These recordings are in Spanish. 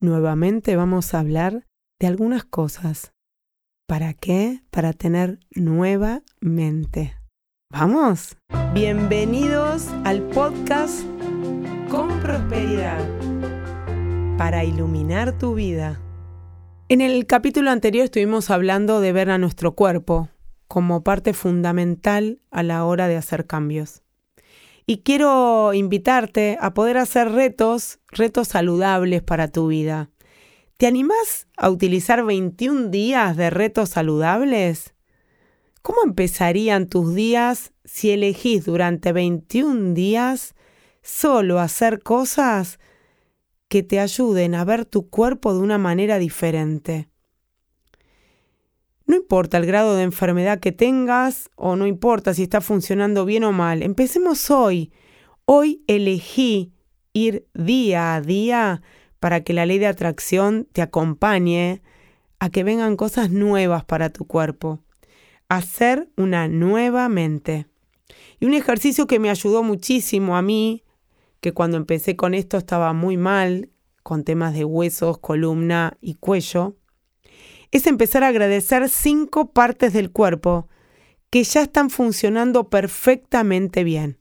nuevamente vamos a hablar de algunas cosas. ¿Para qué? Para tener nueva mente. ¿Vamos? Bienvenidos al podcast Con Prosperidad para iluminar tu vida. En el capítulo anterior estuvimos hablando de ver a nuestro cuerpo como parte fundamental a la hora de hacer cambios. Y quiero invitarte a poder hacer retos, retos saludables para tu vida. ¿Te animás a utilizar 21 días de retos saludables? ¿Cómo empezarían tus días si elegís durante 21 días solo hacer cosas que te ayuden a ver tu cuerpo de una manera diferente? No importa el grado de enfermedad que tengas o no importa si está funcionando bien o mal. Empecemos hoy. Hoy elegí ir día a día para que la ley de atracción te acompañe a que vengan cosas nuevas para tu cuerpo. Hacer una nueva mente. Y un ejercicio que me ayudó muchísimo a mí, que cuando empecé con esto estaba muy mal, con temas de huesos, columna y cuello, es empezar a agradecer cinco partes del cuerpo que ya están funcionando perfectamente bien.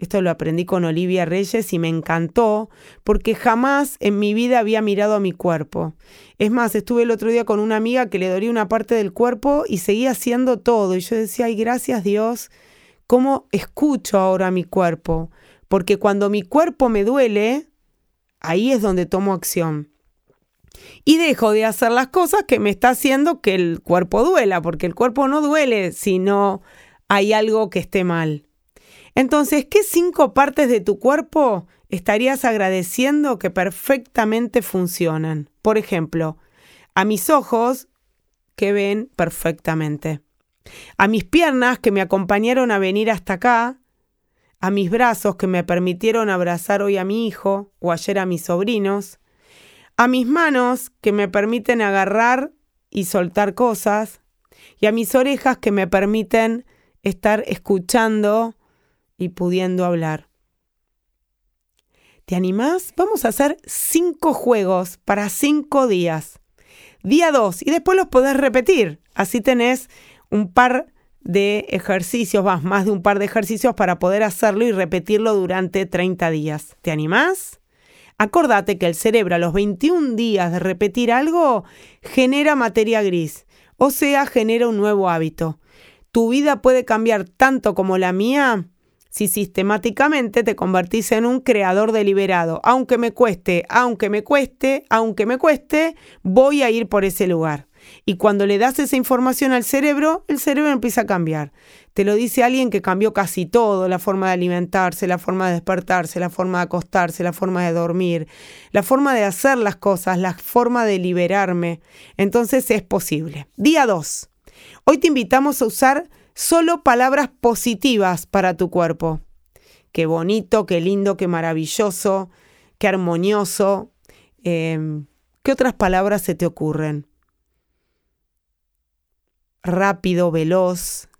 Esto lo aprendí con Olivia Reyes y me encantó porque jamás en mi vida había mirado a mi cuerpo. Es más, estuve el otro día con una amiga que le dolía una parte del cuerpo y seguía haciendo todo. Y yo decía, ay, gracias Dios, ¿cómo escucho ahora mi cuerpo? Porque cuando mi cuerpo me duele, ahí es donde tomo acción y dejo de hacer las cosas que me está haciendo que el cuerpo duela, porque el cuerpo no duele si no hay algo que esté mal. Entonces, ¿qué cinco partes de tu cuerpo estarías agradeciendo que perfectamente funcionan? Por ejemplo, a mis ojos que ven perfectamente, a mis piernas que me acompañaron a venir hasta acá, a mis brazos que me permitieron abrazar hoy a mi hijo o ayer a mis sobrinos, a mis manos que me permiten agarrar y soltar cosas, y a mis orejas que me permiten estar escuchando y pudiendo hablar. ¿Te animás? Vamos a hacer cinco juegos para cinco días. Día dos, y después los podés repetir. Así tenés un par de ejercicios, más, de un par de ejercicios para poder hacerlo y repetirlo durante 30 días. ¿Te animás? Acordate que el cerebro a los 21 días de repetir algo genera materia gris, o sea, genera un nuevo hábito. Tu vida puede cambiar tanto como la mía si sistemáticamente te convertís en un creador deliberado. Aunque me cueste, aunque me cueste, aunque me cueste, voy a ir por ese lugar. Y cuando le das esa información al cerebro, el cerebro empieza a cambiar. Te lo dice alguien que cambió casi todo, la forma de alimentarse, la forma de despertarse, la forma de acostarse, la forma de dormir, la forma de hacer las cosas, la forma de liberarme. Entonces es posible. Día 2. Hoy te invitamos a usar solo palabras positivas para tu cuerpo. Qué bonito, qué lindo, qué maravilloso, qué armonioso. Em, ¿Qué otras palabras se te ocurren? Rápido, veloz,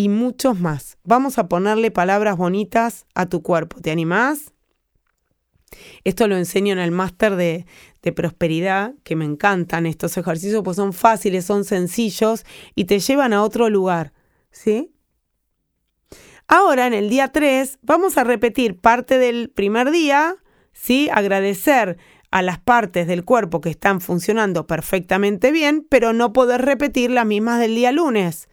y muchos más. Vamos a ponerle palabras bonitas a tu cuerpo. ¿Te animás? Esto lo enseño en el máster de, de, prosperidad, que me encantan estos ejercicios, pues son fáciles, son sencillos y te llevan a otro lugar. ¿Sí? Ahora, en el día 3, vamos a repetir parte del primer día, ¿sí? Agradecer a las partes del cuerpo que están funcionando perfectamente bien, pero no poder repetir las mismas del día lunes.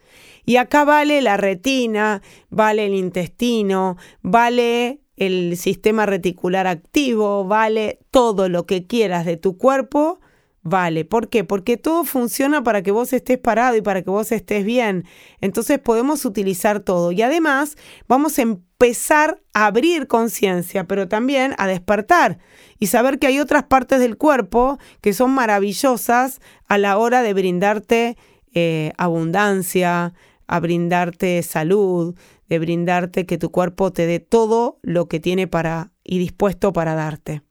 Y acá vale la retina, vale el intestino, vale el sistema reticular activo, vale todo lo que quieras de tu cuerpo, vale. ¿Por qué? Porque todo funciona para que vos estés parado y para que vos estés bien. Entonces podemos utilizar todo. Y además vamos a empezar a abrir conciencia, pero también a despertar y saber que hay otras partes del cuerpo que son maravillosas a la hora de brindarte eh, abundancia, a brindarte salud, de brindarte que tu cuerpo te dé todo lo que tiene para y dispuesto para darte.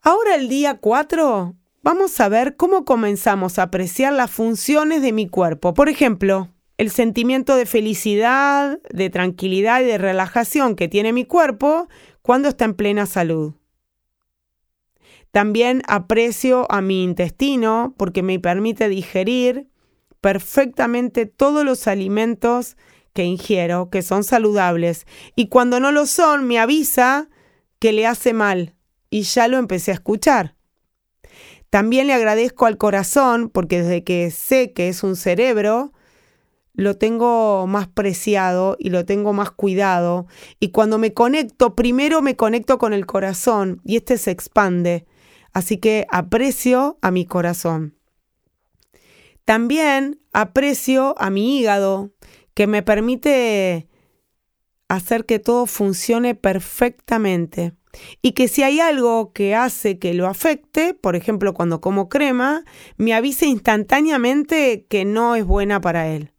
Ahora el día 4 vamos a ver cómo comenzamos a apreciar las funciones de mi cuerpo. Por ejemplo, el sentimiento de felicidad, de tranquilidad y de relajación que tiene mi cuerpo cuando está en plena salud. También aprecio a mi intestino porque me permite digerir perfectamente todos los alimentos que ingiero, que son saludables. Y cuando no lo son, me avisa que le hace mal. Y ya lo empecé a escuchar. También le agradezco al corazón porque desde que sé que es un cerebro, lo tengo más preciado y lo tengo más cuidado. Y cuando me conecto, primero me conecto con el corazón y este se expande. Así que aprecio a mi corazón. También aprecio a mi hígado, que me permite hacer que todo funcione perfectamente. Y que si hay algo que hace que lo afecte, por ejemplo cuando como crema, me avise instantáneamente que no es buena para él.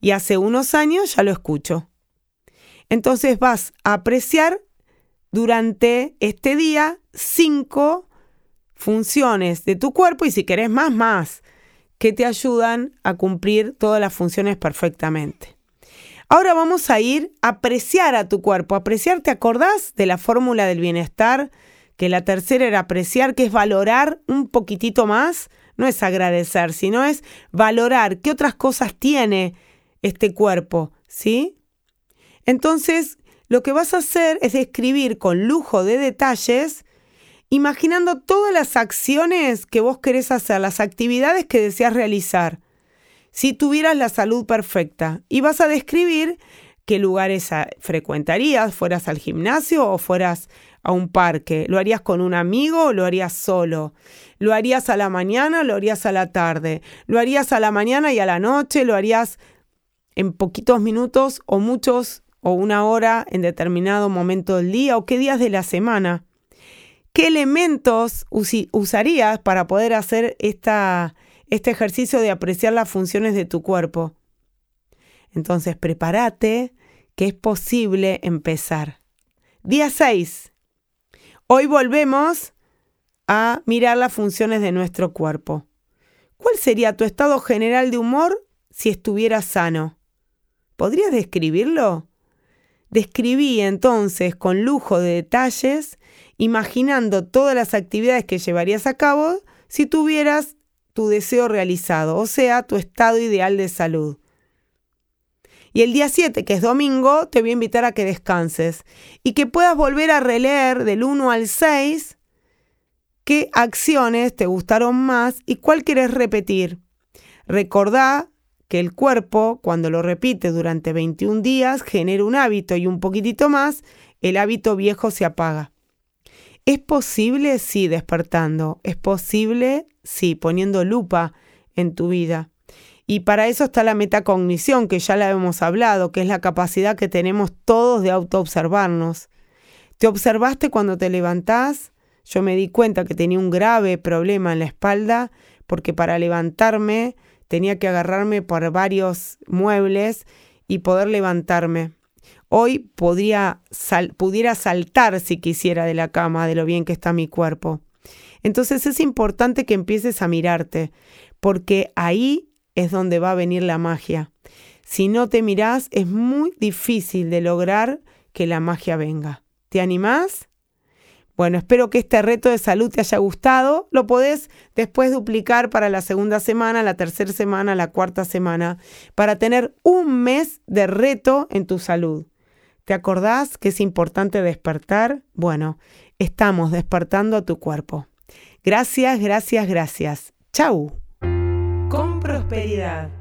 Y hace unos años ya lo escucho. Entonces vas a apreciar durante este día cinco funciones de tu cuerpo y si querés más, más que te ayudan a cumplir todas las funciones perfectamente. Ahora vamos a ir a apreciar a tu cuerpo. Apreciar, ¿te acordás de la fórmula del bienestar? Que la tercera era apreciar, que es valorar un poquitito más. No es agradecer, sino es valorar qué otras cosas tiene este cuerpo, ¿sí? Entonces, lo que vas a hacer es escribir con lujo de detalles imaginando todas las acciones que vos querés hacer, las actividades que deseas realizar, si tuvieras la salud perfecta. Y vas a describir qué lugares frecuentarías, fueras al gimnasio o fueras a un parque. ¿Lo harías con un amigo o lo harías solo? ¿Lo harías a la mañana lo harías a la tarde? ¿Lo harías a la mañana y a la noche? ¿Lo harías en poquitos minutos o muchos o una hora en determinado momento del día o qué días de la semana? ¿Qué elementos usarías para poder hacer esta, este ejercicio de apreciar las funciones de tu cuerpo? Entonces, prepárate que es posible empezar. Día 6. Hoy volvemos a mirar las funciones de nuestro cuerpo. ¿Cuál sería tu estado general de humor si estuvieras sano? ¿Podrías describirlo? Describí entonces con lujo de detalles imaginando todas las actividades que llevarías a cabo si tuvieras tu deseo realizado, o sea, tu estado ideal de salud. Y el día 7, que es domingo, te voy a invitar a que descanses y que puedas volver a releer del 1 al 6 qué acciones te gustaron más y cuál quieres repetir. Recordá que el cuerpo, cuando lo repite durante 21 días, genera un hábito y un poquitito más, el hábito viejo se apaga. ¿Es posible? Sí, despertando. ¿Es posible? Sí, poniendo lupa en tu vida. Y para eso está la metacognición, que ya la hemos hablado, que es la capacidad que tenemos todos de autoobservarnos. ¿Te observaste cuando te levantás? Yo me di cuenta que tenía un grave problema en la espalda porque para levantarme tenía que agarrarme por varios muebles y poder levantarme. Hoy podría pudiera saltar si quisiera de la cama de lo bien que está mi cuerpo. Entonces es importante que empieces a mirarte, porque ahí es donde va a venir la magia. Si no te mirás, es muy difícil de lograr que la magia venga. ¿Te animás? Bueno, espero que este reto de salud te haya gustado. Lo podés después duplicar para la segunda semana, la tercera semana, la cuarta semana, para tener un mes de reto en tu salud. ¿Te acordás que es importante despertar? Bueno, estamos despertando a tu cuerpo. Gracias, gracias, gracias. Chau. Con prosperidad.